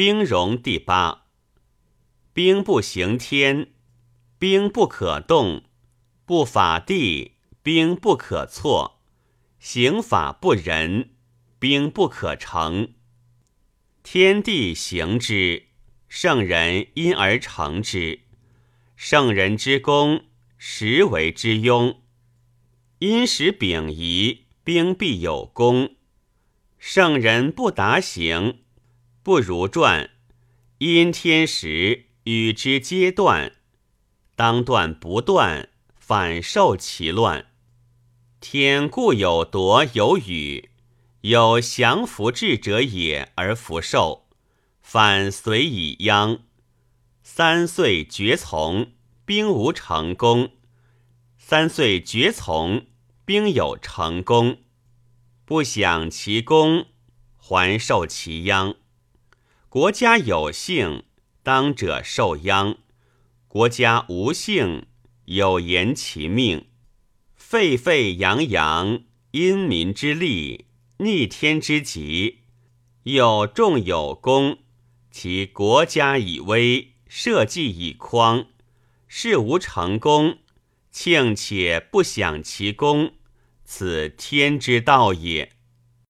兵戎第八。兵不行天，兵不可动；不法地，兵不可错；刑法不仁，兵不可成。天地行之，圣人因而成之。圣人之功，实为之庸。因使秉仪，兵必有功。圣人不达行，不如传。因天时，与之皆断。当断不断，反受其乱。天固有夺有与，有降服智者也而弗受，反随以殃。三岁绝从，兵无成功；三岁绝从，兵有成功。不享其功，还受其殃。国家有幸，当者受殃；国家无幸，有言其命。沸沸扬扬，因民之利，逆天之极。有众有功，其国家以威，社稷以匡。事无成功，庆且不享其功。此天之道也。